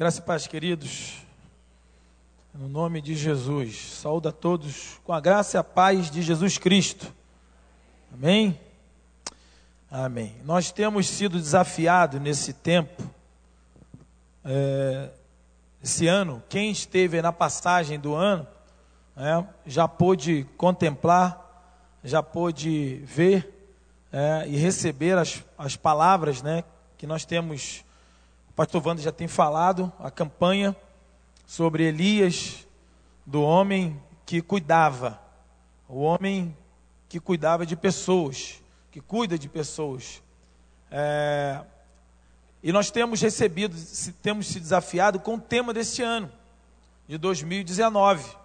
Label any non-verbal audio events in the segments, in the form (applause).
Graça e paz, queridos. No nome de Jesus. Saúde a todos com a graça e a paz de Jesus Cristo. Amém? Amém. Nós temos sido desafiados nesse tempo, é, esse ano. Quem esteve na passagem do ano é, já pôde contemplar, já pôde ver é, e receber as, as palavras né, que nós temos. Pastor Wanda já tem falado, a campanha sobre Elias, do homem que cuidava, o homem que cuidava de pessoas, que cuida de pessoas. É, e nós temos recebido, temos se desafiado com o tema deste ano, de 2019.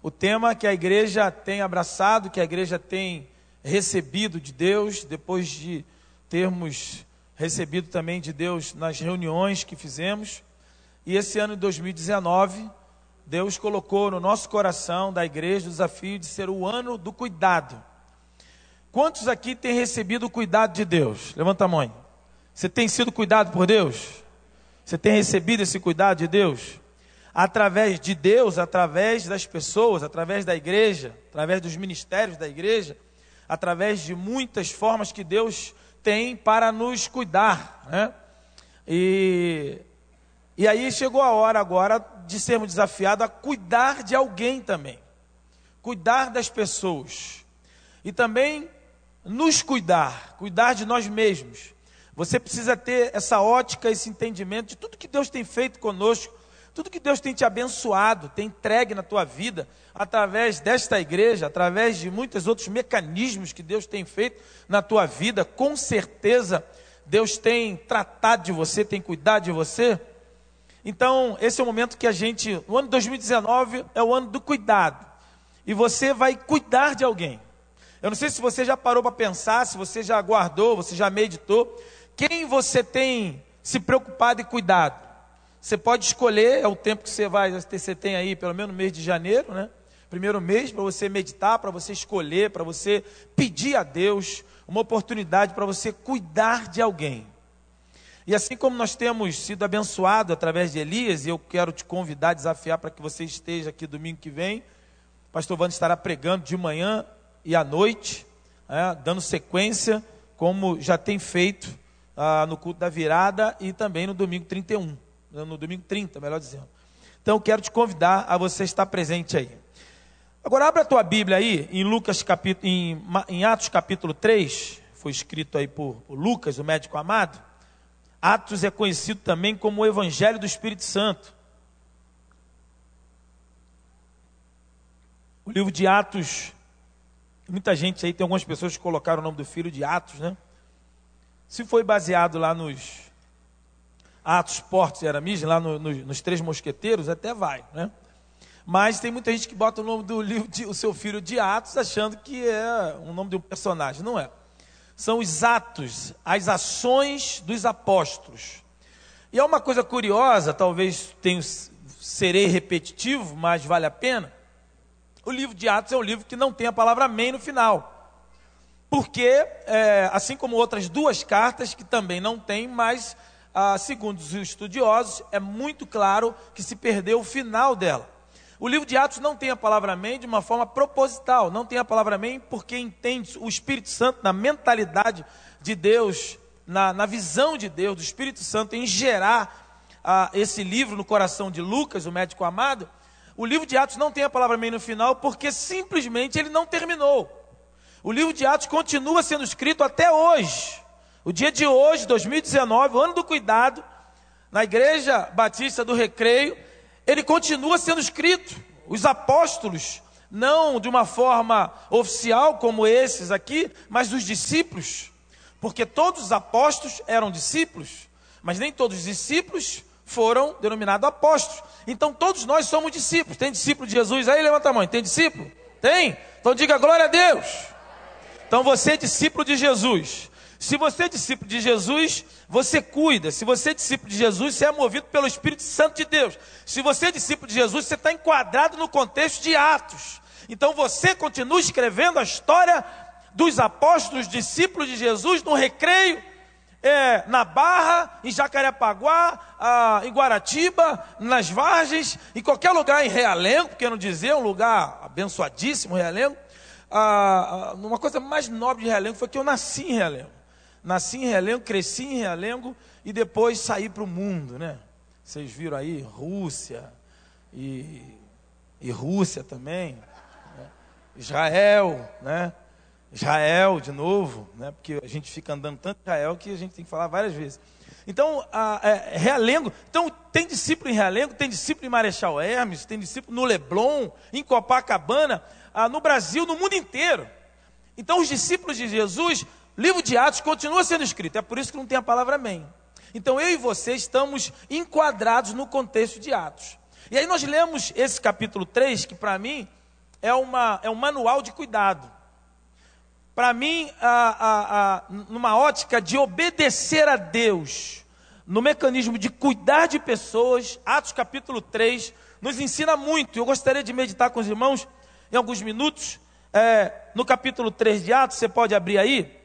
O tema que a igreja tem abraçado, que a igreja tem recebido de Deus, depois de termos recebido também de Deus nas reuniões que fizemos. E esse ano de 2019, Deus colocou no nosso coração da igreja o desafio de ser o ano do cuidado. Quantos aqui têm recebido o cuidado de Deus? Levanta a mão. Você tem sido cuidado por Deus? Você tem recebido esse cuidado de Deus? Através de Deus, através das pessoas, através da igreja, através dos ministérios da igreja, através de muitas formas que Deus tem para nos cuidar. Né? E e aí chegou a hora agora de sermos desafiados a cuidar de alguém também. Cuidar das pessoas. E também nos cuidar, cuidar de nós mesmos. Você precisa ter essa ótica, esse entendimento de tudo que Deus tem feito conosco, tudo que Deus tem te abençoado, tem entregue na tua vida, através desta igreja, através de muitos outros mecanismos que Deus tem feito na tua vida, com certeza Deus tem tratado de você, tem cuidado de você. Então, esse é o momento que a gente, o ano 2019 é o ano do cuidado. E você vai cuidar de alguém. Eu não sei se você já parou para pensar, se você já guardou, você já meditou. Quem você tem se preocupado e cuidado? Você pode escolher, é o tempo que você vai, você tem aí, pelo menos no mês de janeiro, né? Primeiro mês para você meditar, para você escolher, para você pedir a Deus uma oportunidade para você cuidar de alguém. E assim como nós temos sido abençoados através de Elias, e eu quero te convidar, desafiar para que você esteja aqui domingo que vem. O pastor Wanda estará pregando de manhã e à noite, é, dando sequência, como já tem feito ah, no culto da virada e também no domingo 31, no domingo 30, melhor dizendo. Então, quero te convidar a você estar presente aí. Agora, abra a tua Bíblia aí, em, Lucas capítulo, em, em Atos capítulo 3, foi escrito aí por, por Lucas, o médico amado. Atos é conhecido também como o Evangelho do Espírito Santo. O livro de Atos, muita gente aí, tem algumas pessoas que colocaram o nome do filho de Atos, né? Se foi baseado lá nos Atos, Portos e Aramis, lá no, no, nos Três Mosqueteiros, até vai, né? Mas tem muita gente que bota o nome do livro, de, o seu filho de Atos, achando que é o nome de um personagem. Não é são os atos, as ações dos apóstolos. E é uma coisa curiosa, talvez tenho, serei repetitivo, mas vale a pena. O livro de Atos é um livro que não tem a palavra amém no final. Porque, é, assim como outras duas cartas, que também não tem, mas, ah, segundo os estudiosos, é muito claro que se perdeu o final dela. O livro de Atos não tem a palavra amém de uma forma proposital, não tem a palavra amém porque entende o Espírito Santo na mentalidade de Deus, na, na visão de Deus, do Espírito Santo em gerar ah, esse livro no coração de Lucas, o médico amado. O livro de Atos não tem a palavra amém no final porque simplesmente ele não terminou. O livro de Atos continua sendo escrito até hoje. O dia de hoje, 2019, o ano do cuidado, na Igreja Batista do Recreio, ele continua sendo escrito. Os apóstolos, não de uma forma oficial como esses aqui, mas dos discípulos, porque todos os apóstolos eram discípulos, mas nem todos os discípulos foram denominados apóstolos. Então todos nós somos discípulos. Tem discípulo de Jesus aí? Levanta a mão. Tem discípulo? Tem? Então diga glória a Deus. Então você é discípulo de Jesus. Se você é discípulo de Jesus, você cuida. Se você é discípulo de Jesus, você é movido pelo Espírito Santo de Deus. Se você é discípulo de Jesus, você está enquadrado no contexto de Atos. Então você continua escrevendo a história dos apóstolos, discípulos de Jesus, no recreio, é, na Barra, em Jacarepaguá, ah, em Guaratiba, nas Vargens, em qualquer lugar em Realengo, porque não dizer, um lugar abençoadíssimo, Realengo. Ah, ah, uma coisa mais nobre de Realengo foi que eu nasci em Realengo. Nasci em Realengo, cresci em Realengo e depois saí para o mundo, né? Vocês viram aí Rússia e, e Rússia também, né? Israel, né? Israel de novo, né? Porque a gente fica andando tanto Israel que a gente tem que falar várias vezes. Então, a, é, Realengo, então tem discípulo em Realengo, tem discípulo em Marechal Hermes, tem discípulo no Leblon, em Copacabana, ah, no Brasil, no mundo inteiro. Então, os discípulos de Jesus, livro de Atos continua sendo escrito, é por isso que não tem a palavra amém. Então, eu e você estamos enquadrados no contexto de Atos. E aí nós lemos esse capítulo 3, que para mim é, uma, é um manual de cuidado. Para mim, a, a, a, numa ótica de obedecer a Deus, no mecanismo de cuidar de pessoas, Atos capítulo 3 nos ensina muito. Eu gostaria de meditar com os irmãos em alguns minutos. É, no capítulo 3 de Atos, você pode abrir aí.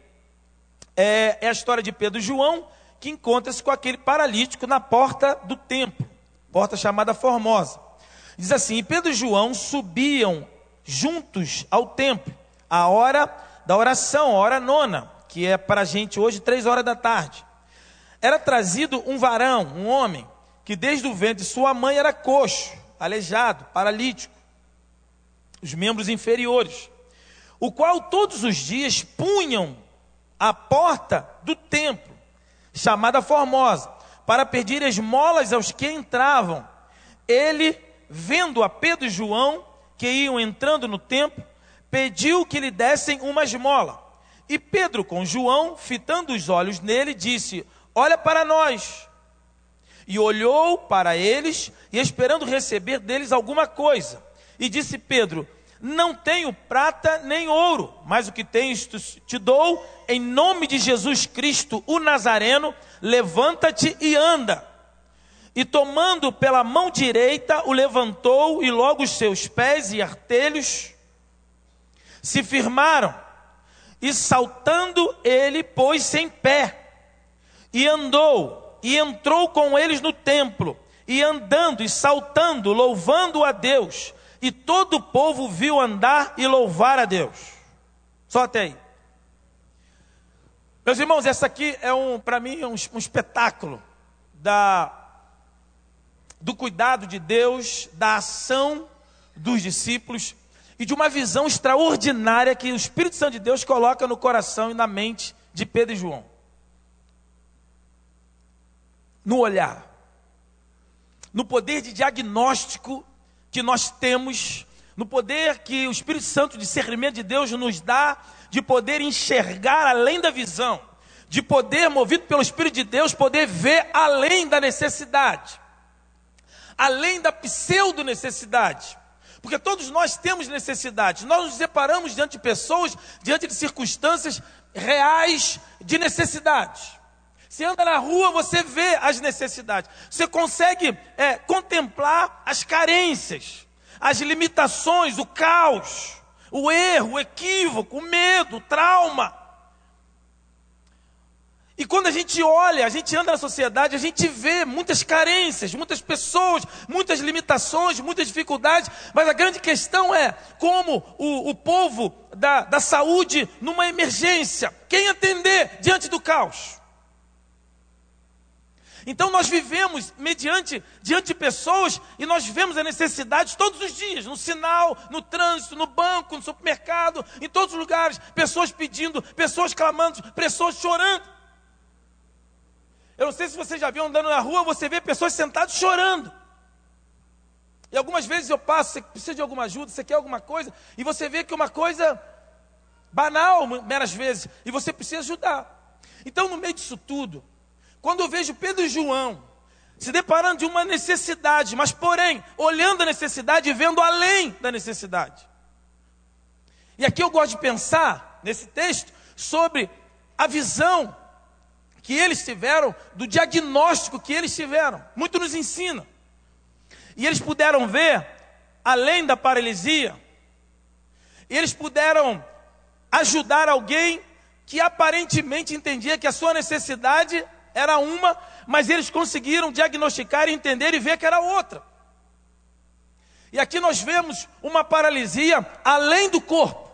É, é a história de Pedro e João, que encontra-se com aquele paralítico na porta do templo, porta chamada Formosa. Diz assim: e Pedro e João subiam juntos ao templo, a hora da oração, a hora nona, que é para a gente hoje, três horas da tarde. Era trazido um varão, um homem, que desde o ventre de sua mãe era coxo, aleijado, paralítico os membros inferiores, o qual todos os dias punham a porta do templo, chamada Formosa, para pedir esmolas aos que entravam. Ele, vendo a Pedro e João, que iam entrando no templo, pediu que lhe dessem uma esmola. E Pedro, com João, fitando os olhos nele, disse: Olha para nós. E olhou para eles, e esperando receber deles alguma coisa. E disse Pedro: Não tenho prata nem ouro, mas o que tens te dou, em nome de Jesus Cristo, o Nazareno, levanta-te e anda. E tomando pela mão direita, o levantou, e logo os seus pés e artelhos se firmaram. E saltando ele pôs-se em pé, e andou, e entrou com eles no templo, e andando e saltando, louvando a Deus e todo o povo viu andar e louvar a Deus. Só até aí. Meus irmãos, essa aqui é um, para mim, é um, um espetáculo da do cuidado de Deus, da ação dos discípulos e de uma visão extraordinária que o Espírito Santo de Deus coloca no coração e na mente de Pedro e João. No olhar, no poder de diagnóstico que nós temos, no poder que o Espírito Santo, discernimento de Deus, nos dá, de poder enxergar além da visão, de poder, movido pelo Espírito de Deus, poder ver além da necessidade, além da pseudo-necessidade. Porque todos nós temos necessidades, nós nos separamos diante de pessoas, diante de circunstâncias reais de necessidade. Você anda na rua, você vê as necessidades. Você consegue é, contemplar as carências, as limitações, o caos, o erro, o equívoco, o medo, o trauma. E quando a gente olha, a gente anda na sociedade, a gente vê muitas carências, muitas pessoas, muitas limitações, muitas dificuldades, mas a grande questão é como o, o povo da, da saúde numa emergência, quem atender diante do caos? Então nós vivemos mediante diante de pessoas e nós vivemos a necessidade todos os dias, no sinal, no trânsito, no banco, no supermercado, em todos os lugares, pessoas pedindo, pessoas clamando, pessoas chorando. Eu não sei se você já viu andando na rua, você vê pessoas sentadas chorando. E algumas vezes eu passo, você precisa de alguma ajuda, você quer alguma coisa, e você vê que uma coisa banal, meras vezes, e você precisa ajudar. Então, no meio disso tudo, quando eu vejo Pedro e João se deparando de uma necessidade, mas porém, olhando a necessidade e vendo além da necessidade. E aqui eu gosto de pensar, nesse texto, sobre a visão que eles tiveram, do diagnóstico que eles tiveram. Muito nos ensina. E eles puderam ver além da paralisia, e eles puderam ajudar alguém que aparentemente entendia que a sua necessidade era uma, mas eles conseguiram diagnosticar, entender e ver que era outra. E aqui nós vemos uma paralisia além do corpo.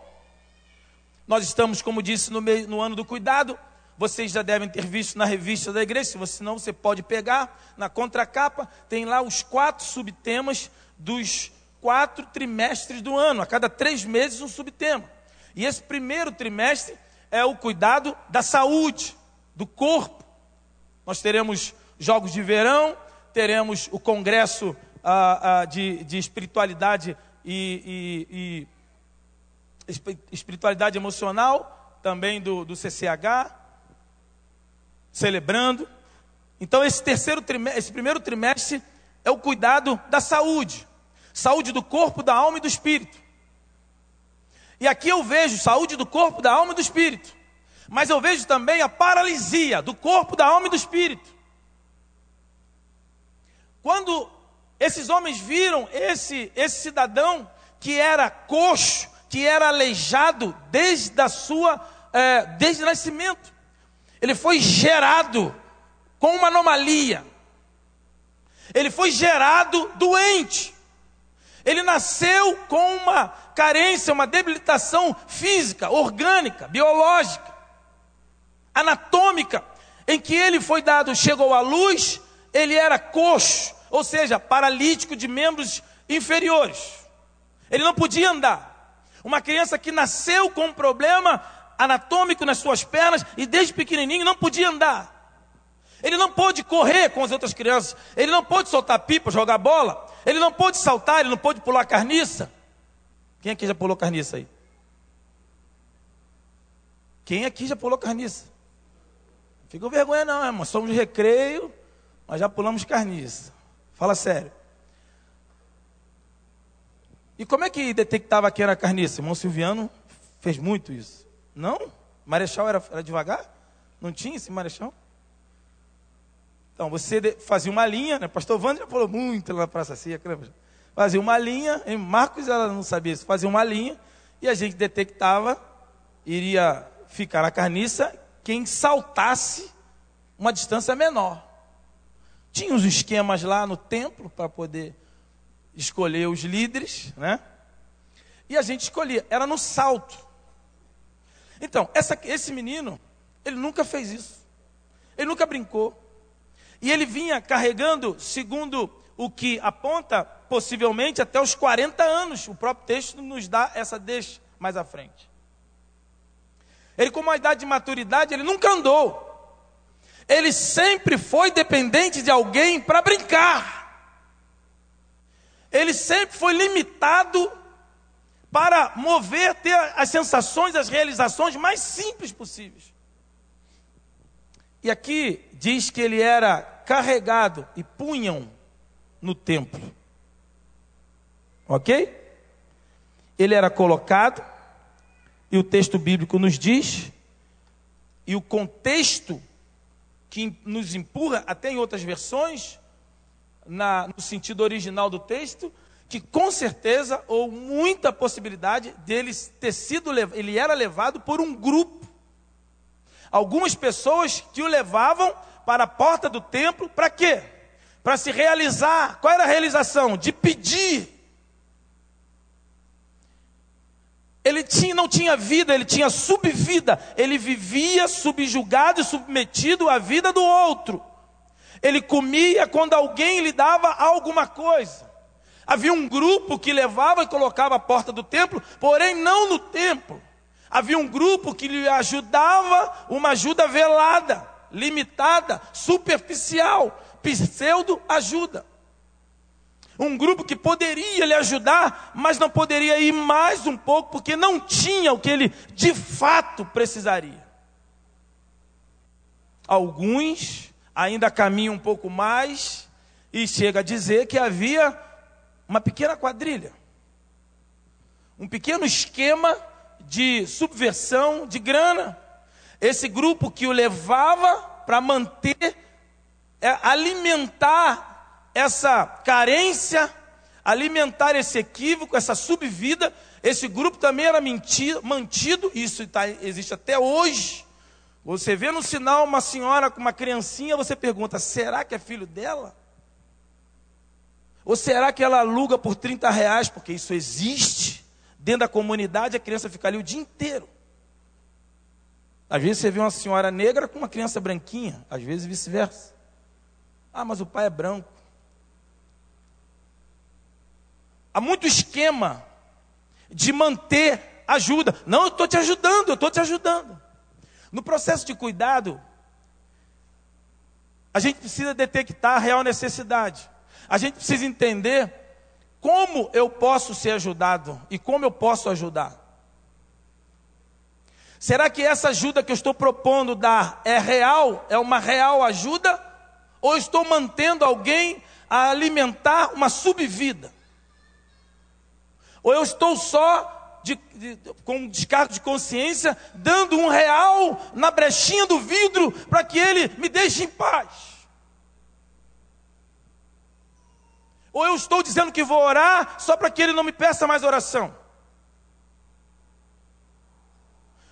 Nós estamos, como disse, no, meio, no ano do cuidado. Vocês já devem ter visto na revista da igreja, se você não, você pode pegar na contracapa, tem lá os quatro subtemas dos quatro trimestres do ano, a cada três meses um subtema. E esse primeiro trimestre é o cuidado da saúde, do corpo. Nós teremos jogos de verão, teremos o congresso ah, ah, de, de, espiritualidade e, e, e, espiritualidade emocional, também do, do CCH, celebrando. Então esse terceiro trimestre, esse primeiro trimestre é o cuidado da saúde, saúde do corpo, da alma e do espírito. E aqui eu vejo saúde do corpo, da alma e do espírito. Mas eu vejo também a paralisia do corpo, da alma e do espírito. Quando esses homens viram esse, esse cidadão que era coxo, que era aleijado desde a sua, é, desde o nascimento. Ele foi gerado com uma anomalia. Ele foi gerado doente. Ele nasceu com uma carência, uma debilitação física, orgânica, biológica, anatômica, em que ele foi dado, chegou à luz, ele era coxo, ou seja, paralítico de membros inferiores. Ele não podia andar. Uma criança que nasceu com um problema anatômico nas suas pernas e desde pequenininho não podia andar. Ele não pôde correr com as outras crianças. Ele não pôde soltar pipa, jogar bola. Ele não pôde saltar, ele não pôde pular carniça. Quem aqui já pulou carniça aí? Quem aqui já pulou carniça? Fica com vergonha não, irmão. Somos de recreio, mas já pulamos carniça. Fala sério. E como é que detectava que era carniça? Irmão Silviano fez muito isso. Não? Marechal era, era devagar? Não tinha esse marechal? Então, você fazia uma linha, né? Pastor Wander já falou muito lá na Praça Seca, Fazia uma linha, em Marcos ela não sabia isso, fazia uma linha, e a gente detectava, iria ficar na carniça, quem saltasse uma distância menor. Tinha os esquemas lá no templo para poder escolher os líderes, né? E a gente escolhia, era no salto. Então, essa, esse menino, ele nunca fez isso. Ele nunca brincou. E ele vinha carregando, segundo o que aponta, possivelmente até os 40 anos. O próprio texto nos dá essa deixa mais à frente. Ele, com uma idade de maturidade, ele nunca andou ele sempre foi dependente de alguém para brincar. Ele sempre foi limitado para mover, ter as sensações, as realizações mais simples possíveis. E aqui diz que ele era carregado e punham no templo. Ok? Ele era colocado, e o texto bíblico nos diz, e o contexto que nos empurra, até em outras versões, na, no sentido original do texto, que com certeza, ou muita possibilidade, dele ter sido, ele era levado por um grupo. Algumas pessoas que o levavam para a porta do templo, para quê? Para se realizar. Qual era a realização? De pedir Ele tinha, não tinha vida, ele tinha subvida. Ele vivia subjugado e submetido à vida do outro. Ele comia quando alguém lhe dava alguma coisa. Havia um grupo que levava e colocava a porta do templo, porém não no templo. Havia um grupo que lhe ajudava, uma ajuda velada, limitada, superficial, pseudo ajuda. Um grupo que poderia lhe ajudar, mas não poderia ir mais um pouco, porque não tinha o que ele de fato precisaria. Alguns ainda caminham um pouco mais e chega a dizer que havia uma pequena quadrilha, um pequeno esquema de subversão de grana. Esse grupo que o levava para manter, é, alimentar essa carência, alimentar esse equívoco, essa subvida. Esse grupo também era mantido, isso tá, existe até hoje. Você vê no sinal uma senhora com uma criancinha, você pergunta: será que é filho dela? Ou será que ela aluga por 30 reais? Porque isso existe. Dentro da comunidade, a criança fica ali o dia inteiro. Às vezes você vê uma senhora negra com uma criança branquinha, às vezes vice-versa. Ah, mas o pai é branco. Há muito esquema de manter ajuda. Não, eu estou te ajudando, eu estou te ajudando. No processo de cuidado, a gente precisa detectar a real necessidade. A gente precisa entender como eu posso ser ajudado e como eu posso ajudar. Será que essa ajuda que eu estou propondo dar é real? É uma real ajuda? Ou estou mantendo alguém a alimentar uma subvida? Ou eu estou só de, de, com descargo de consciência, dando um real na brechinha do vidro para que ele me deixe em paz? Ou eu estou dizendo que vou orar só para que ele não me peça mais oração?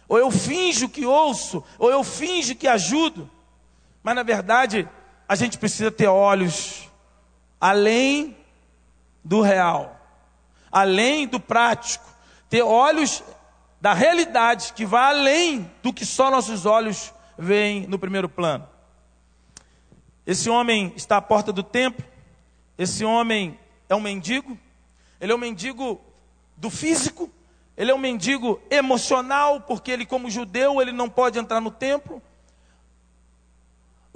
Ou eu finjo que ouço, ou eu finjo que ajudo, mas na verdade a gente precisa ter olhos além do real, além do prático, ter olhos da realidade que vai além do que só nossos olhos veem no primeiro plano. Esse homem está à porta do templo, esse homem é um mendigo, ele é um mendigo do físico, ele é um mendigo emocional, porque ele, como judeu, ele não pode entrar no templo.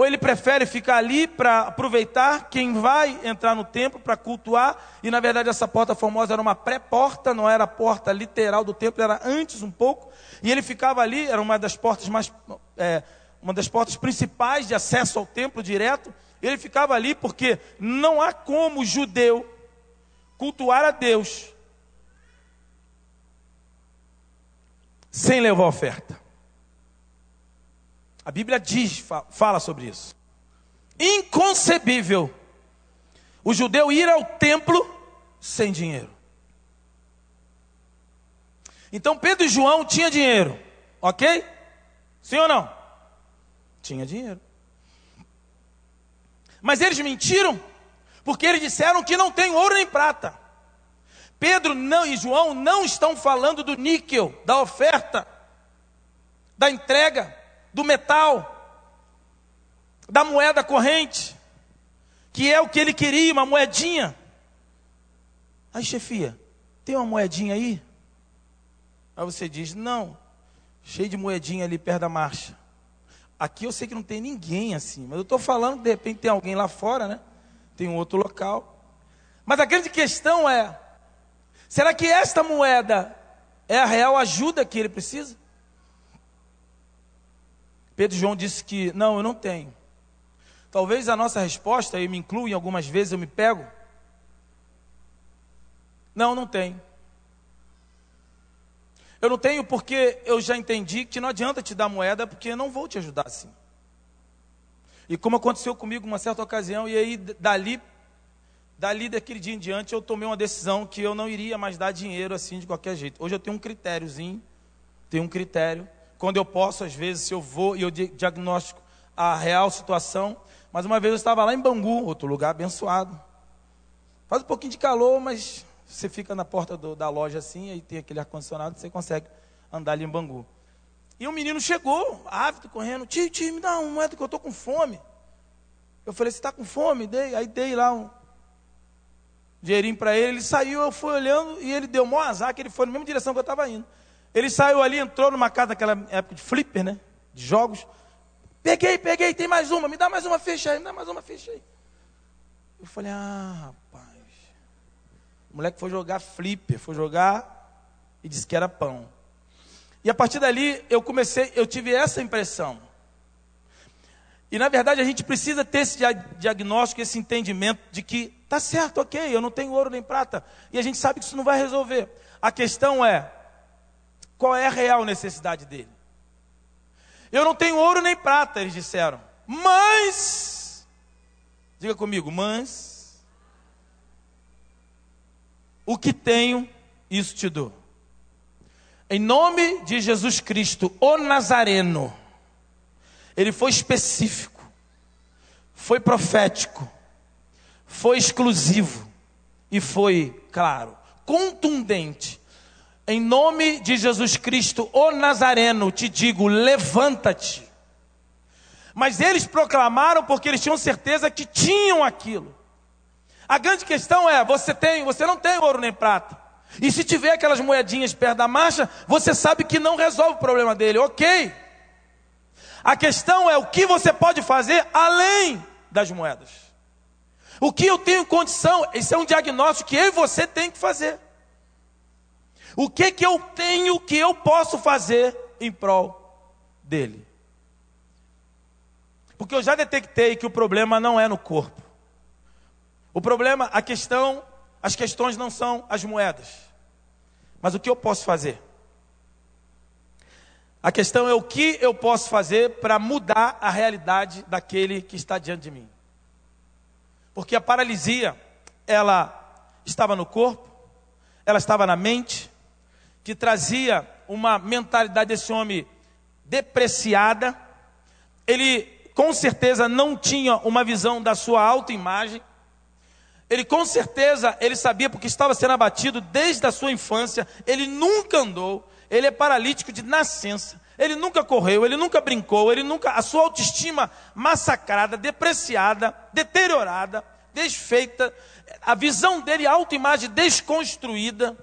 Ou ele prefere ficar ali para aproveitar quem vai entrar no templo para cultuar. E na verdade essa porta formosa era uma pré-porta, não era a porta literal do templo, era antes um pouco. E ele ficava ali, era uma das portas mais, é, uma das portas principais de acesso ao templo direto. Ele ficava ali porque não há como judeu cultuar a Deus sem levar oferta. A Bíblia diz, fala sobre isso. Inconcebível o judeu ir ao templo sem dinheiro. Então Pedro e João tinham dinheiro, ok? Sim ou não? Tinha dinheiro. Mas eles mentiram, porque eles disseram que não tem ouro nem prata. Pedro não, e João não estão falando do níquel, da oferta, da entrega, do metal, da moeda corrente, que é o que ele queria, uma moedinha. Aí, chefia, tem uma moedinha aí? Aí você diz: não, cheio de moedinha ali perto da marcha. Aqui eu sei que não tem ninguém assim, mas eu estou falando, de repente tem alguém lá fora, né? Tem um outro local. Mas a grande questão é: Será que esta moeda é a real ajuda que ele precisa? Pedro João disse que não, eu não tenho. Talvez a nossa resposta, eu me incluo em algumas vezes, eu me pego. Não, não tenho. Eu não tenho porque eu já entendi que não adianta te dar moeda, porque eu não vou te ajudar assim. E como aconteceu comigo uma certa ocasião, e aí dali Dali daquele dia em diante eu tomei uma decisão que eu não iria mais dar dinheiro assim de qualquer jeito. Hoje eu tenho um critériozinho, tenho um critério. Quando eu posso, às vezes, se eu vou e eu diagnóstico a real situação. Mas uma vez eu estava lá em Bangu, outro lugar abençoado. Faz um pouquinho de calor, mas você fica na porta do, da loja assim, aí tem aquele ar-condicionado, você consegue andar ali em Bangu. E um menino chegou, ávido, correndo, tio, tio, me dá uma moeda que eu estou com fome. Eu falei, você está com fome? Dei, aí dei lá um, dinheirinho para ele, ele saiu, eu fui olhando e ele deu maior azar, que ele foi na mesma direção que eu estava indo. Ele saiu ali, entrou numa casa naquela época de flipper, né? De jogos. Peguei, peguei, tem mais uma, me dá mais uma fecha aí, me dá mais uma fecha aí. Eu falei, ah, rapaz. O moleque foi jogar flipper, foi jogar e disse que era pão. E a partir dali eu comecei, eu tive essa impressão. E na verdade a gente precisa ter esse diagnóstico, esse entendimento de que Tá certo, ok, eu não tenho ouro nem prata. E a gente sabe que isso não vai resolver. A questão é: qual é a real necessidade dele? Eu não tenho ouro nem prata, eles disseram. Mas, diga comigo, mas, o que tenho, isso te dou. Em nome de Jesus Cristo, o Nazareno, ele foi específico, foi profético, foi exclusivo e foi, claro, contundente. Em nome de Jesus Cristo, o Nazareno, te digo: levanta-te. Mas eles proclamaram porque eles tinham certeza que tinham aquilo. A grande questão é: você tem, você não tem ouro nem prata. E se tiver aquelas moedinhas perto da marcha, você sabe que não resolve o problema dele, ok? A questão é o que você pode fazer além das moedas. O que eu tenho condição, esse é um diagnóstico que eu e você tem que fazer. O que que eu tenho que eu posso fazer em prol dele? Porque eu já detectei que o problema não é no corpo. O problema, a questão, as questões não são as moedas. Mas o que eu posso fazer? A questão é o que eu posso fazer para mudar a realidade daquele que está diante de mim. Porque a paralisia, ela estava no corpo, ela estava na mente, que trazia uma mentalidade desse homem depreciada. Ele com certeza não tinha uma visão da sua autoimagem. Ele com certeza, ele sabia porque estava sendo abatido desde a sua infância, ele nunca andou, ele é paralítico de nascença. Ele nunca correu, ele nunca brincou, ele nunca a sua autoestima massacrada, depreciada, deteriorada, desfeita, a visão dele, a autoimagem desconstruída.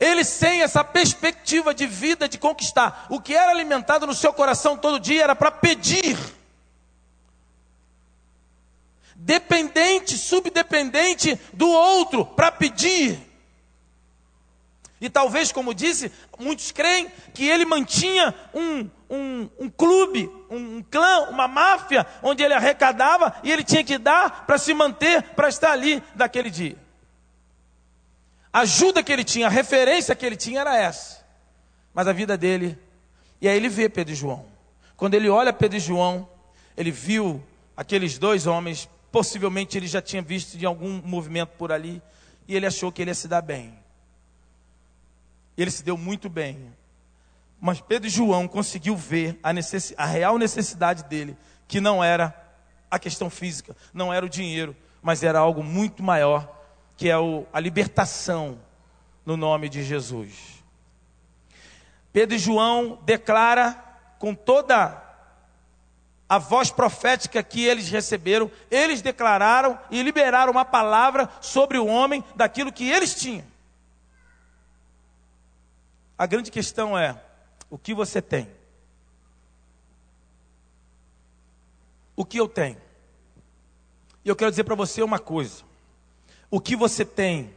Ele sem essa perspectiva de vida de conquistar. O que era alimentado no seu coração todo dia era para pedir. Dependente, subdependente do outro para pedir. E talvez, como disse, muitos creem que ele mantinha um, um, um clube, um, um, clã, uma máfia, onde ele arrecadava e ele tinha que dar para se manter, para estar ali daquele dia. A ajuda que ele tinha, a referência que ele tinha era essa. Mas a vida dele. E aí ele vê Pedro e João. Quando ele olha Pedro e João, ele viu aqueles dois homens, possivelmente ele já tinha visto de algum movimento por ali, e ele achou que ele ia se dar bem. Ele se deu muito bem. Mas Pedro e João conseguiu ver a, necess... a real necessidade dele, que não era a questão física, não era o dinheiro, mas era algo muito maior que é o, a libertação no nome de Jesus. Pedro e João declara com toda a voz profética que eles receberam, eles declararam e liberaram uma palavra sobre o homem daquilo que eles tinham. A grande questão é: o que você tem? O que eu tenho? E eu quero dizer para você uma coisa: o que você tem?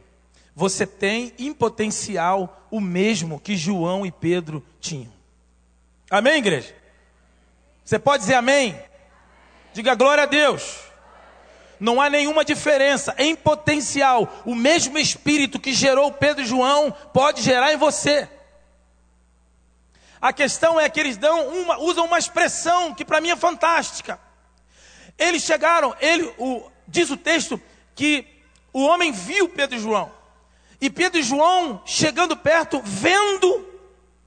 Você tem em potencial o mesmo que João e Pedro tinham. Amém, igreja? Você pode dizer amém? Diga glória a Deus. Não há nenhuma diferença. Em potencial, o mesmo Espírito que gerou Pedro e João pode gerar em você. A questão é que eles dão uma, usam uma expressão que para mim é fantástica. Eles chegaram, ele, o, diz o texto que o homem viu Pedro e João. E Pedro e João, chegando perto, vendo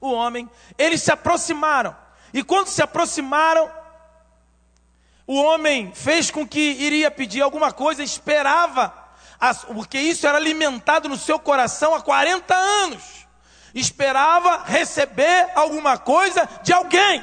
o homem, eles se aproximaram. E quando se aproximaram, o homem fez com que iria pedir alguma coisa, esperava, porque isso era alimentado no seu coração há 40 anos. Esperava receber alguma coisa de alguém.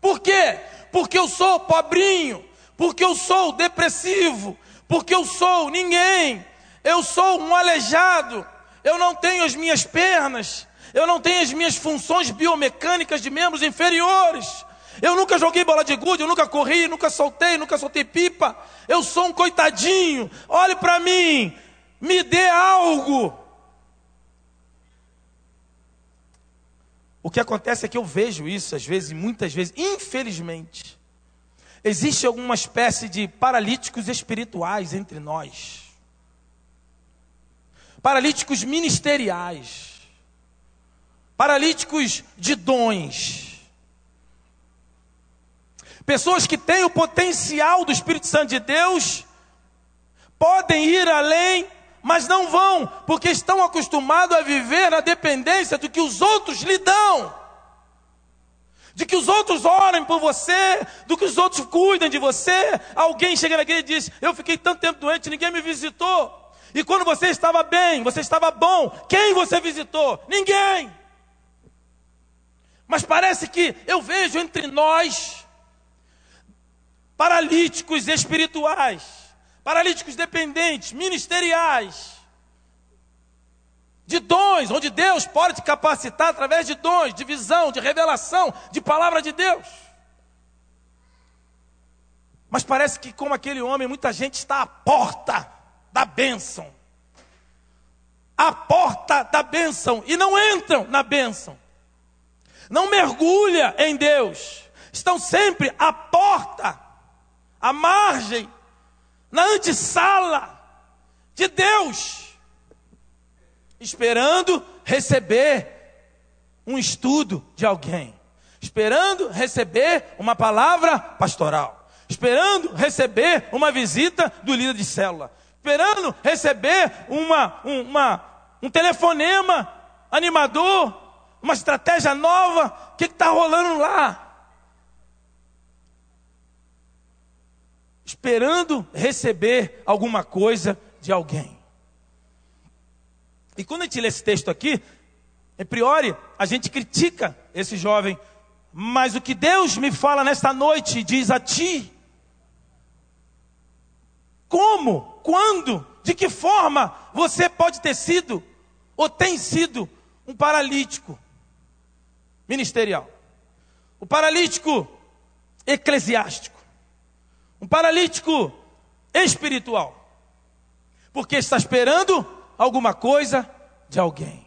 Por quê? Porque eu sou pobrinho, porque eu sou depressivo, porque eu sou ninguém, eu sou um aleijado, eu não tenho as minhas pernas, eu não tenho as minhas funções biomecânicas de membros inferiores. Eu nunca joguei bola de gude, eu nunca corri, nunca soltei, nunca soltei pipa. Eu sou um coitadinho. Olhe para mim, me dê algo. O que acontece é que eu vejo isso às vezes, muitas vezes, infelizmente. Existe alguma espécie de paralíticos espirituais entre nós. Paralíticos ministeriais. Paralíticos de dons. Pessoas que têm o potencial do Espírito Santo de Deus podem ir além, mas não vão, porque estão acostumados a viver na dependência do que os outros lhe dão. De que os outros orem por você, do que os outros cuidem de você. Alguém chega na igreja e diz: Eu fiquei tanto tempo doente, ninguém me visitou. E quando você estava bem, você estava bom, quem você visitou? Ninguém. Mas parece que eu vejo entre nós paralíticos espirituais, paralíticos dependentes, ministeriais, de dons, onde Deus pode te capacitar através de dons, de visão, de revelação, de palavra de Deus. Mas parece que, como aquele homem, muita gente está à porta da bênção. À porta da bênção e não entram na bênção. Não mergulha em Deus. Estão sempre à porta, à margem, na antessala de Deus, esperando receber um estudo de alguém, esperando receber uma palavra pastoral, esperando receber uma visita do líder de célula, esperando receber uma, uma, um telefonema animador, uma estratégia nova. O que está rolando lá? Esperando receber alguma coisa de alguém. E quando a gente lê esse texto aqui, em priori, a gente critica esse jovem, mas o que Deus me fala nesta noite diz a ti: como quando, de que forma você pode ter sido ou tem sido um paralítico ministerial, o paralítico eclesiástico, um paralítico espiritual, porque está esperando alguma coisa de alguém.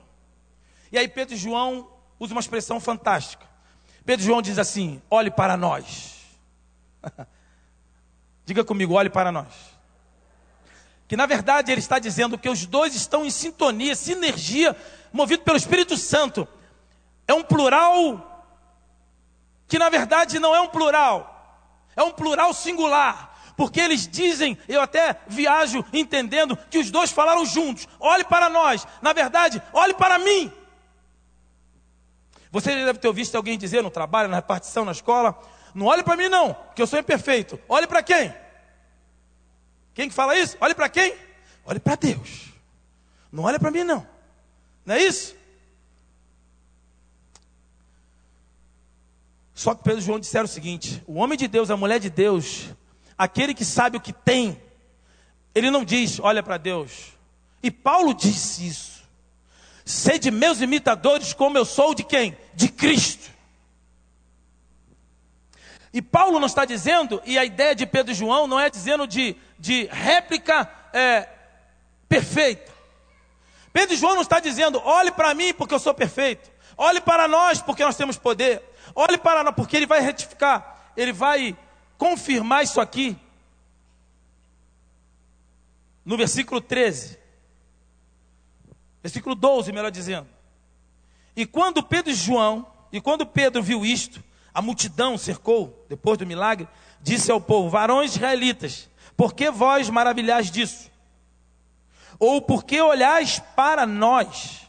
E aí Pedro e João usam uma expressão fantástica. Pedro e João diz assim: olhe para nós. (laughs) Diga comigo, olhe para nós que na verdade ele está dizendo que os dois estão em sintonia, sinergia, movido pelo Espírito Santo. É um plural que na verdade não é um plural, é um plural singular. Porque eles dizem, eu até viajo entendendo que os dois falaram juntos. Olhe para nós, na verdade, olhe para mim. Você já deve ter visto alguém dizer no trabalho, na repartição, na escola: não olhe para mim, não, que eu sou imperfeito. Olhe para quem? Quem que fala isso? Olhe para quem? Olhe para Deus. Não olha para mim, não. Não é isso? Só que Pedro e João disseram o seguinte: o homem de Deus, a mulher de Deus, aquele que sabe o que tem, ele não diz, olha para Deus. E Paulo disse isso. Sede meus imitadores, como eu sou de quem? De Cristo. E Paulo não está dizendo, e a ideia de Pedro e João não é dizendo de, de réplica é, perfeita. Pedro e João não está dizendo, olhe para mim porque eu sou perfeito. Olhe para nós porque nós temos poder. Olhe para nós, porque ele vai retificar, ele vai confirmar isso aqui. No versículo 13. Versículo 12, melhor dizendo. E quando Pedro e João, e quando Pedro viu isto, a multidão cercou, depois do milagre, disse ao povo: Varões israelitas, por que vós maravilhais disso? Ou por que olhais para nós?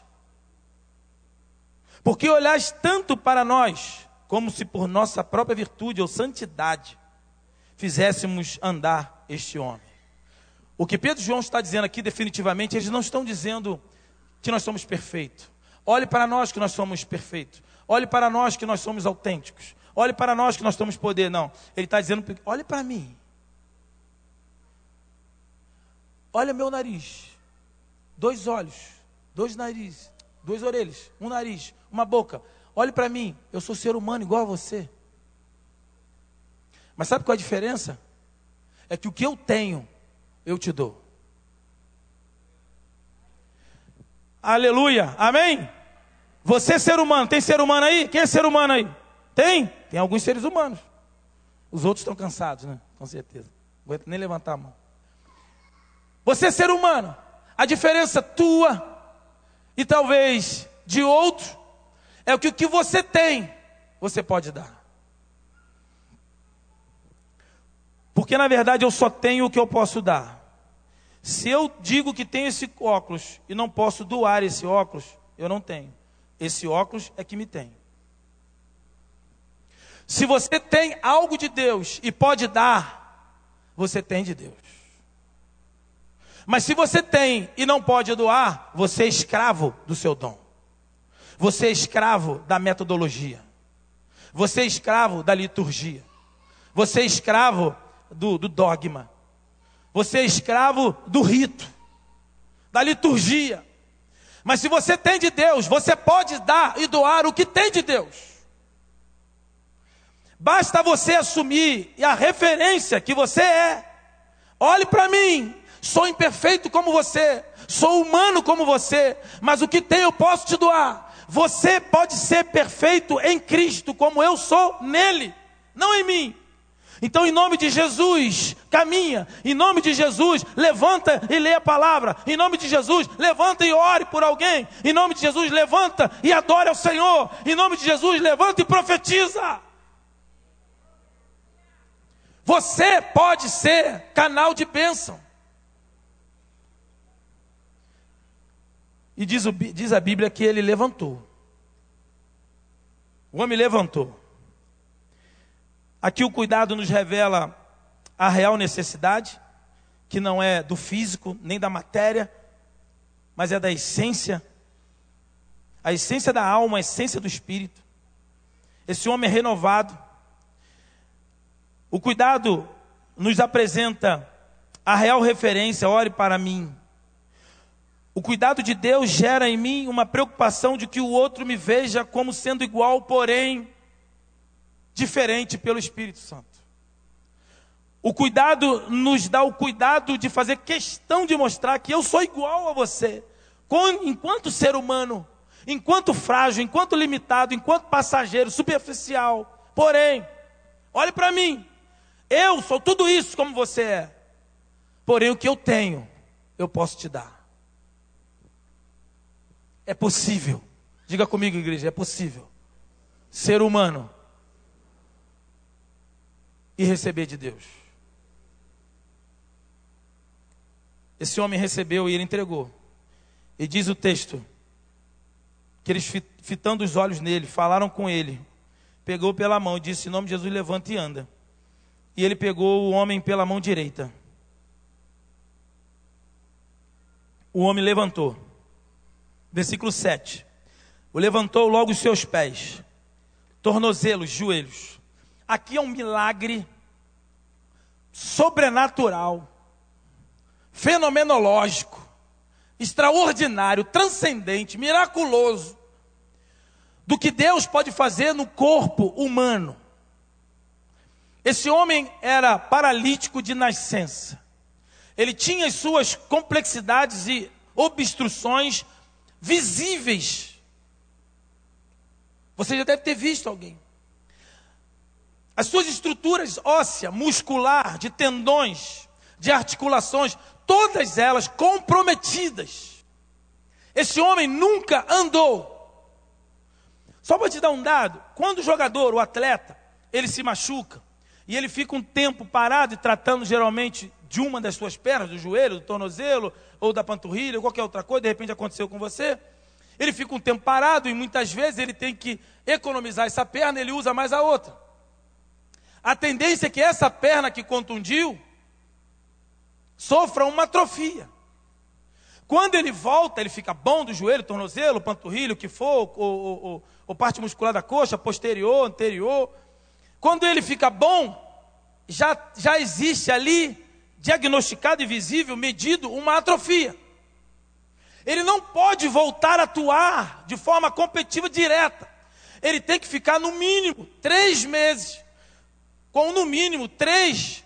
Por que olhais tanto para nós, como se por nossa própria virtude ou santidade fizéssemos andar este homem? O que Pedro e João está dizendo aqui, definitivamente, eles não estão dizendo que nós somos perfeitos. Olhe para nós que nós somos perfeitos. Olhe para nós que nós somos autênticos. Olhe para nós que nós temos poder. Não. Ele está dizendo, olhe para mim. Olha meu nariz. Dois olhos, dois narizes, duas orelhas, um nariz, uma boca. Olhe para mim. Eu sou ser humano igual a você. Mas sabe qual é a diferença? É que o que eu tenho, eu te dou. Aleluia. Amém? Você ser humano, tem ser humano aí? Quem é ser humano aí? Tem? Tem alguns seres humanos. Os outros estão cansados, né? Com certeza. Não vou nem levantar a mão. Você ser humano. A diferença tua e talvez de outro é que o que você tem, você pode dar. Porque na verdade eu só tenho o que eu posso dar. Se eu digo que tenho esse óculos e não posso doar esse óculos, eu não tenho. Esse óculos é que me tem. Se você tem algo de Deus e pode dar, você tem de Deus. Mas se você tem e não pode doar, você é escravo do seu dom. Você é escravo da metodologia. Você é escravo da liturgia. Você é escravo do, do dogma. Você é escravo do rito, da liturgia. Mas se você tem de Deus, você pode dar e doar o que tem de Deus. Basta você assumir a referência que você é. Olhe para mim, sou imperfeito como você, sou humano como você, mas o que tenho eu posso te doar. Você pode ser perfeito em Cristo, como eu sou nele, não em mim. Então, em nome de Jesus, caminha. Em nome de Jesus, levanta e lê a palavra. Em nome de Jesus, levanta e ore por alguém. Em nome de Jesus, levanta e adore ao Senhor. Em nome de Jesus, levanta e profetiza. Você pode ser canal de bênção. E diz, o, diz a Bíblia que ele levantou. O homem levantou. Aqui o cuidado nos revela a real necessidade, que não é do físico nem da matéria, mas é da essência, a essência da alma, a essência do espírito. Esse homem é renovado. O cuidado nos apresenta a real referência, ore para mim. O cuidado de Deus gera em mim uma preocupação de que o outro me veja como sendo igual, porém diferente pelo Espírito Santo. O cuidado nos dá o cuidado de fazer questão de mostrar que eu sou igual a você, enquanto ser humano, enquanto frágil, enquanto limitado, enquanto passageiro, superficial. Porém, olhe para mim, eu sou tudo isso como você é. Porém, o que eu tenho, eu posso te dar. É possível. Diga comigo, igreja, é possível. Ser humano e receber de Deus. Esse homem recebeu e ele entregou. E diz o texto que eles, fitando os olhos nele, falaram com ele, pegou pela mão e disse: Em nome de Jesus, levanta e anda. E ele pegou o homem pela mão direita. O homem levantou. Versículo 7. O levantou logo os seus pés, tornozelos, joelhos Aqui é um milagre sobrenatural, fenomenológico, extraordinário, transcendente, miraculoso, do que Deus pode fazer no corpo humano. Esse homem era paralítico de nascença. Ele tinha as suas complexidades e obstruções visíveis. Você já deve ter visto alguém. As suas estruturas óssea, muscular, de tendões, de articulações, todas elas comprometidas. Esse homem nunca andou. Só para te dar um dado, quando o jogador, o atleta, ele se machuca e ele fica um tempo parado e tratando geralmente de uma das suas pernas, do joelho, do tornozelo ou da panturrilha, ou qualquer outra coisa, de repente aconteceu com você, ele fica um tempo parado e muitas vezes ele tem que economizar essa perna, ele usa mais a outra a tendência é que essa perna que contundiu sofra uma atrofia. Quando ele volta, ele fica bom do joelho, tornozelo, panturrilho, o que for, ou, ou, ou parte muscular da coxa, posterior, anterior. Quando ele fica bom, já, já existe ali, diagnosticado e visível, medido, uma atrofia. Ele não pode voltar a atuar de forma competitiva direta. Ele tem que ficar no mínimo três meses com no mínimo três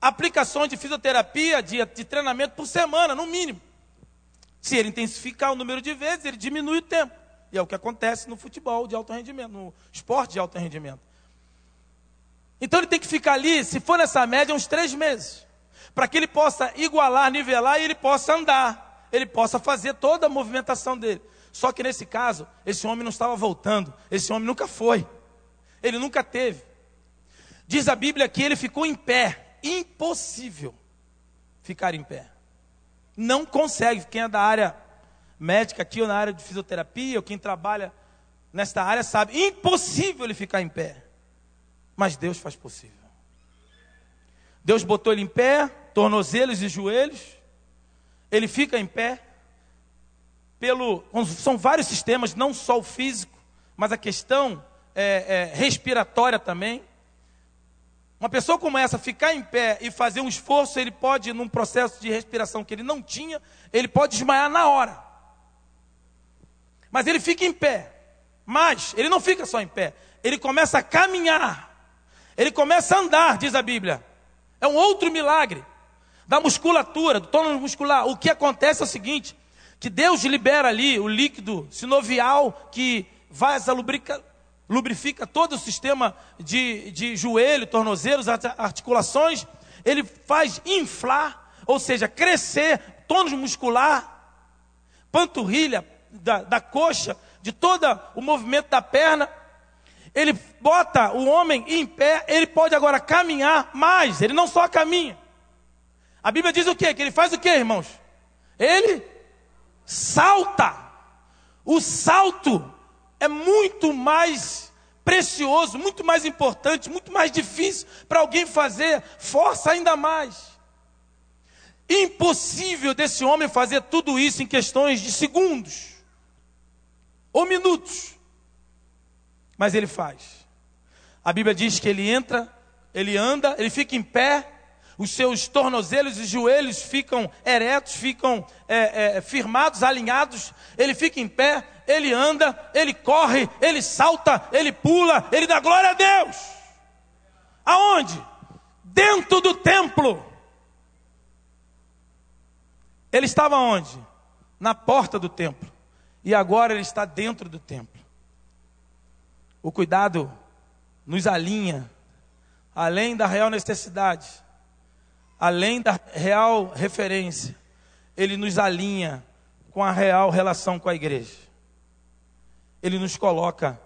aplicações de fisioterapia, de, de treinamento por semana, no mínimo. Se ele intensificar o número de vezes, ele diminui o tempo. E é o que acontece no futebol de alto rendimento, no esporte de alto rendimento. Então ele tem que ficar ali, se for nessa média, uns três meses. Para que ele possa igualar, nivelar e ele possa andar. Ele possa fazer toda a movimentação dele. Só que nesse caso, esse homem não estava voltando. Esse homem nunca foi. Ele nunca teve. Diz a Bíblia que ele ficou em pé. Impossível ficar em pé. Não consegue. Quem é da área médica aqui, ou na área de fisioterapia, ou quem trabalha nesta área, sabe. Impossível ele ficar em pé. Mas Deus faz possível. Deus botou ele em pé, tornozelos e joelhos. Ele fica em pé. Pelo, são vários sistemas, não só o físico, mas a questão é, é, respiratória também. Uma pessoa como essa, ficar em pé e fazer um esforço, ele pode, num processo de respiração que ele não tinha, ele pode desmaiar na hora. Mas ele fica em pé. Mas ele não fica só em pé. Ele começa a caminhar. Ele começa a andar, diz a Bíblia. É um outro milagre da musculatura, do tônus muscular. O que acontece é o seguinte: que Deus libera ali o líquido sinovial que vai lubrica, lubrifica todo o sistema de, de joelho, tornozelos, articulações, ele faz inflar, ou seja, crescer tônus muscular, panturrilha, da, da coxa, de todo o movimento da perna. Ele bota o homem em pé, ele pode agora caminhar mais, ele não só caminha. A Bíblia diz o quê? Que ele faz o quê, irmãos? Ele salta. O salto é muito mais precioso, muito mais importante, muito mais difícil para alguém fazer, força ainda mais. Impossível desse homem fazer tudo isso em questões de segundos ou minutos. Mas ele faz. A Bíblia diz que ele entra, ele anda, ele fica em pé, os seus tornozelos e joelhos ficam eretos, ficam é, é, firmados, alinhados, ele fica em pé, ele anda, ele corre, ele salta, ele pula, ele dá glória a Deus. Aonde? Dentro do templo. Ele estava onde? Na porta do templo. E agora ele está dentro do templo. O cuidado nos alinha, além da real necessidade, além da real referência, ele nos alinha com a real relação com a igreja ele nos coloca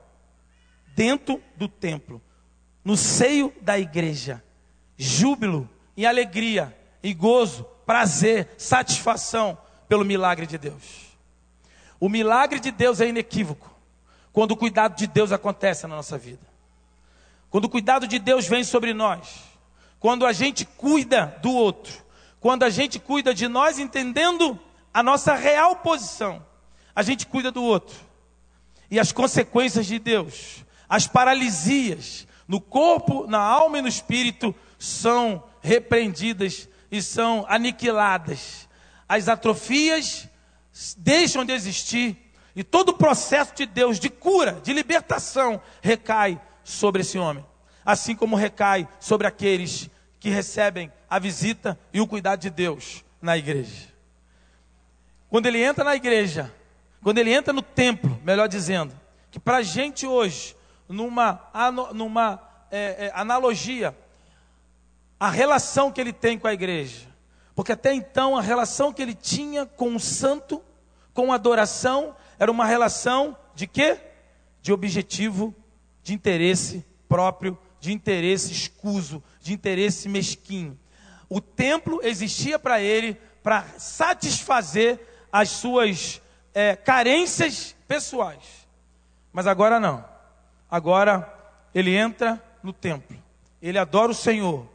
dentro do templo, no seio da igreja. Júbilo e alegria e gozo, prazer, satisfação pelo milagre de Deus. O milagre de Deus é inequívoco quando o cuidado de Deus acontece na nossa vida. Quando o cuidado de Deus vem sobre nós, quando a gente cuida do outro, quando a gente cuida de nós entendendo a nossa real posição, a gente cuida do outro. E as consequências de Deus, as paralisias no corpo, na alma e no espírito são repreendidas e são aniquiladas. As atrofias deixam de existir e todo o processo de Deus de cura, de libertação, recai sobre esse homem, assim como recai sobre aqueles que recebem a visita e o cuidado de Deus na igreja. Quando ele entra na igreja, quando ele entra no templo, melhor dizendo, que para a gente hoje, numa, numa é, é, analogia, a relação que ele tem com a igreja. Porque até então a relação que ele tinha com o santo, com a adoração, era uma relação de quê? De objetivo, de interesse próprio, de interesse escuso, de interesse mesquinho. O templo existia para ele para satisfazer as suas é, carências pessoais. Mas agora não. Agora ele entra no templo. Ele adora o Senhor,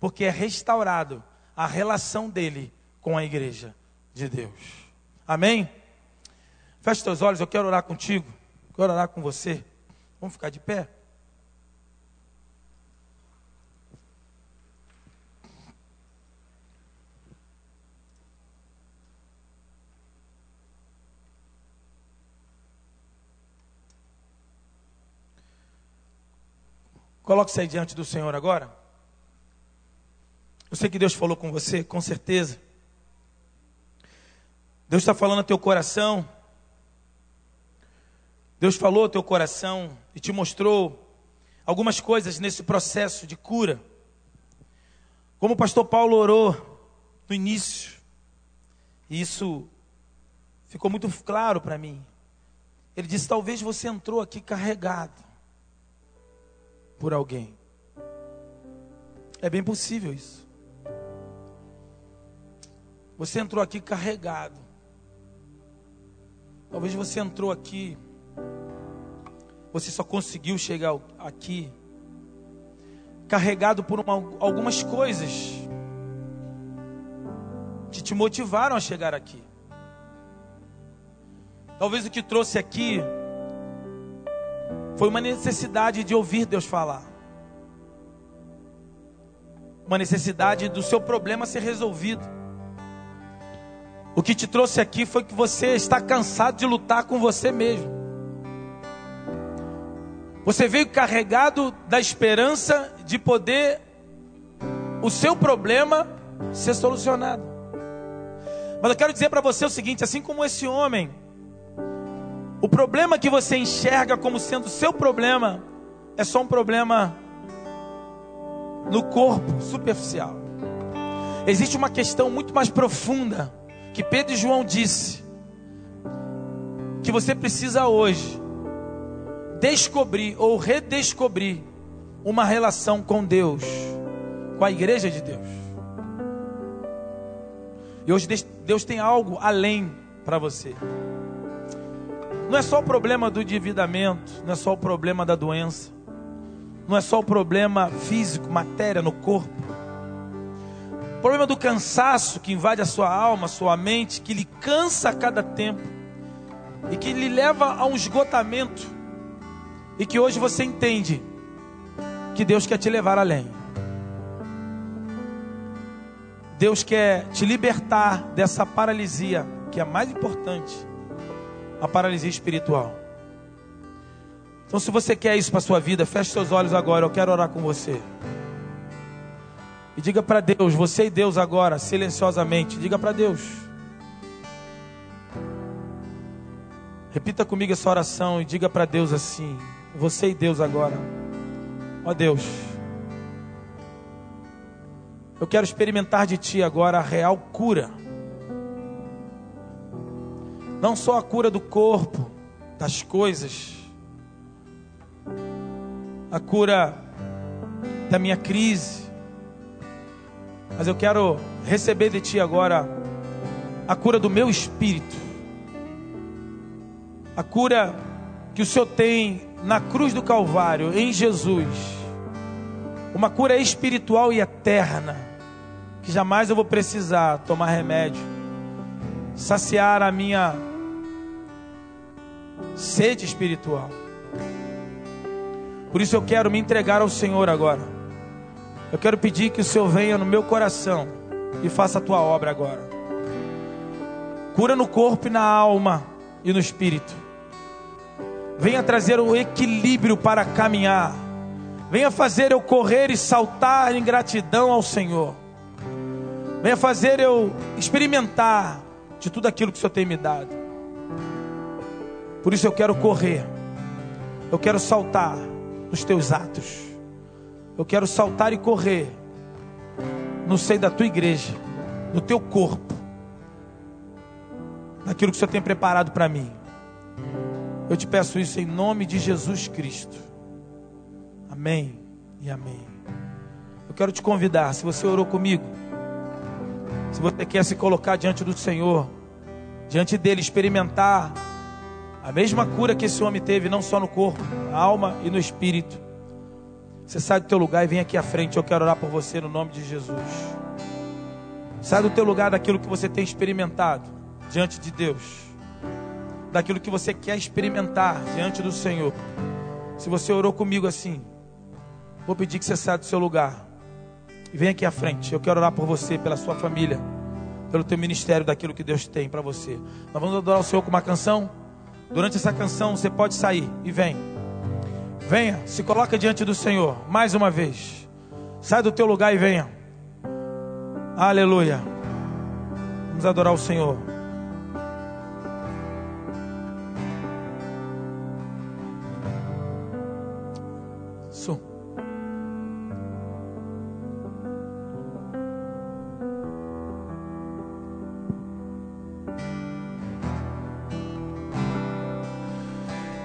porque é restaurado a relação dele com a igreja de Deus. Amém? Feche teus olhos, eu quero orar contigo. Quero orar com você. Vamos ficar de pé? Coloque-se aí diante do Senhor agora. Eu sei que Deus falou com você, com certeza. Deus está falando ao teu coração. Deus falou ao teu coração e te mostrou algumas coisas nesse processo de cura. Como o pastor Paulo orou no início, e isso ficou muito claro para mim. Ele disse: talvez você entrou aqui carregado por alguém. É bem possível isso. Você entrou aqui carregado. Talvez você entrou aqui, você só conseguiu chegar aqui carregado por uma, algumas coisas que te motivaram a chegar aqui. Talvez o que trouxe aqui foi uma necessidade de ouvir Deus falar. Uma necessidade do seu problema ser resolvido. O que te trouxe aqui foi que você está cansado de lutar com você mesmo. Você veio carregado da esperança de poder o seu problema ser solucionado. Mas eu quero dizer para você o seguinte: assim como esse homem, o problema que você enxerga como sendo seu problema é só um problema no corpo superficial. Existe uma questão muito mais profunda que Pedro e João disse que você precisa hoje descobrir ou redescobrir uma relação com Deus, com a igreja de Deus. E hoje Deus tem algo além para você. Não é só o problema do endividamento, não é só o problema da doença, não é só o problema físico, matéria no corpo problema do cansaço que invade a sua alma, a sua mente, que lhe cansa a cada tempo e que lhe leva a um esgotamento, e que hoje você entende que Deus quer te levar além. Deus quer te libertar dessa paralisia, que é mais importante, a paralisia espiritual. Então, se você quer isso para a sua vida, feche seus olhos agora, eu quero orar com você. E diga para Deus, você e Deus agora, silenciosamente, diga para Deus. Repita comigo essa oração e diga para Deus assim: Você e Deus agora. Ó Deus, eu quero experimentar de Ti agora a real cura. Não só a cura do corpo, das coisas, a cura da minha crise, mas eu quero receber de Ti agora a cura do meu espírito, a cura que o Senhor tem na cruz do Calvário, em Jesus, uma cura espiritual e eterna, que jamais eu vou precisar tomar remédio, saciar a minha sede espiritual. Por isso eu quero me entregar ao Senhor agora. Eu quero pedir que o Senhor venha no meu coração e faça a tua obra agora. Cura no corpo e na alma e no espírito. Venha trazer o equilíbrio para caminhar. Venha fazer eu correr e saltar em gratidão ao Senhor. Venha fazer eu experimentar de tudo aquilo que o Senhor tem me dado. Por isso eu quero correr. Eu quero saltar nos teus atos. Eu quero saltar e correr no seio da tua igreja, no teu corpo, naquilo que o Senhor tem preparado para mim. Eu te peço isso em nome de Jesus Cristo. Amém e amém. Eu quero te convidar, se você orou comigo, se você quer se colocar diante do Senhor, diante dele, experimentar a mesma cura que esse homem teve, não só no corpo, na alma e no espírito. Você sai do teu lugar e vem aqui à frente. Eu quero orar por você no nome de Jesus. Sai do teu lugar daquilo que você tem experimentado diante de Deus. Daquilo que você quer experimentar diante do Senhor. Se você orou comigo assim, vou pedir que você saia do seu lugar. E venha aqui à frente. Eu quero orar por você, pela sua família, pelo teu ministério, daquilo que Deus tem para você. Nós vamos adorar o Senhor com uma canção. Durante essa canção, você pode sair e vem. Venha, se coloca diante do Senhor, mais uma vez. Sai do teu lugar e venha. Aleluia. Vamos adorar o Senhor.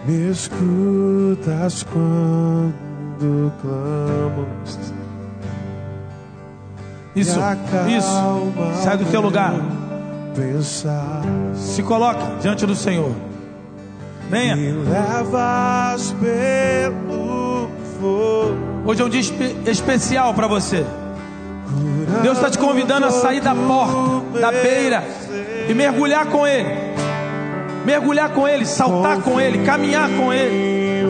Me escutas quando clamo. Isso, isso. Sai do teu lugar. pensar. Se coloca diante do Senhor. Venha. Me levas pelo fogo. Hoje é um dia espe especial para você. Deus está te convidando a sair da porta, da beira e mergulhar com Ele. Mergulhar com Ele, saltar com Ele, caminhar com Ele.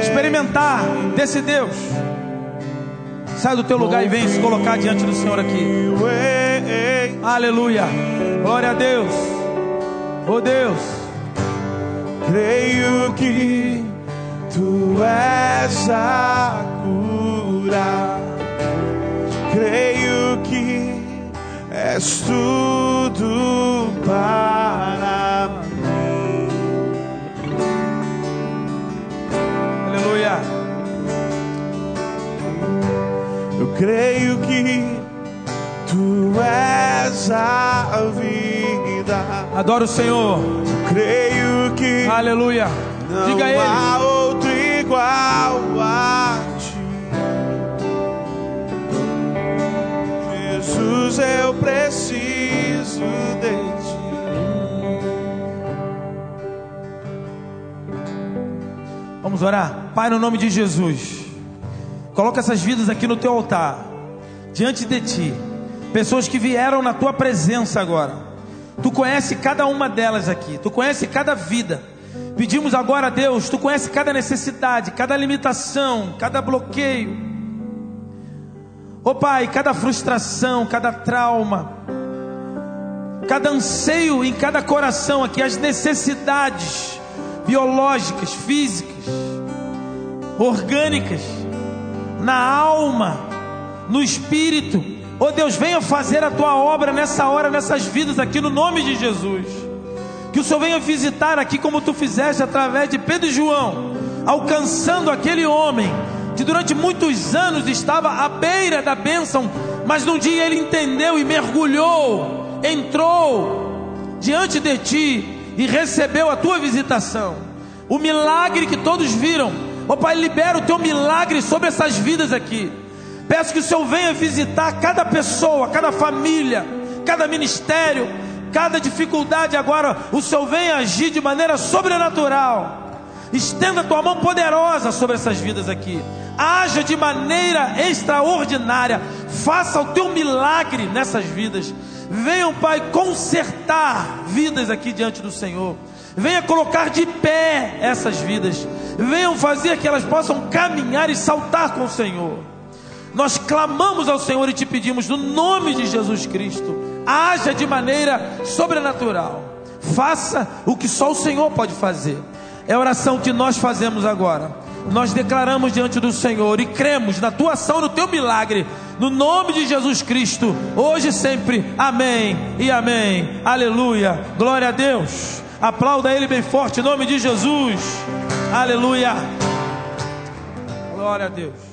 Experimentar desse Deus. Sai do teu lugar e vem se colocar diante do Senhor aqui. Aleluia. Glória a Deus. Oh Deus. Creio que tu és a cura. Creio és tudo para mim. Aleluia. Eu creio que tu és a vida. Adora o Senhor. Creio que Aleluia. Diga a Ele. Jesus, eu preciso de ti. Vamos orar. Pai, no nome de Jesus. Coloca essas vidas aqui no teu altar, diante de ti. Pessoas que vieram na tua presença agora. Tu conhece cada uma delas aqui. Tu conhece cada vida. Pedimos agora a Deus, tu conhece cada necessidade, cada limitação, cada bloqueio. Ô Pai, cada frustração, cada trauma, cada anseio em cada coração aqui, as necessidades biológicas, físicas, orgânicas, na alma, no espírito. Ô Deus, venha fazer a tua obra nessa hora, nessas vidas aqui, no nome de Jesus. Que o Senhor venha visitar aqui, como tu fizeste através de Pedro e João, alcançando aquele homem que durante muitos anos estava à beira da bênção, mas num dia ele entendeu e mergulhou, entrou diante de ti e recebeu a tua visitação. O milagre que todos viram. Ó Pai, libera o teu milagre sobre essas vidas aqui. Peço que o Senhor venha visitar cada pessoa, cada família, cada ministério, cada dificuldade agora. O Senhor venha agir de maneira sobrenatural. Estenda a tua mão poderosa sobre essas vidas aqui. Haja de maneira extraordinária. Faça o teu milagre nessas vidas. Venham, Pai, consertar vidas aqui diante do Senhor. Venha colocar de pé essas vidas. Venham fazer que elas possam caminhar e saltar com o Senhor. Nós clamamos ao Senhor e te pedimos, no nome de Jesus Cristo, haja de maneira sobrenatural. Faça o que só o Senhor pode fazer. É a oração que nós fazemos agora. Nós declaramos diante do Senhor e cremos na tua ação, no teu milagre, no nome de Jesus Cristo, hoje e sempre. Amém e amém. Aleluia. Glória a Deus. Aplauda ele bem forte em nome de Jesus. Aleluia. Glória a Deus.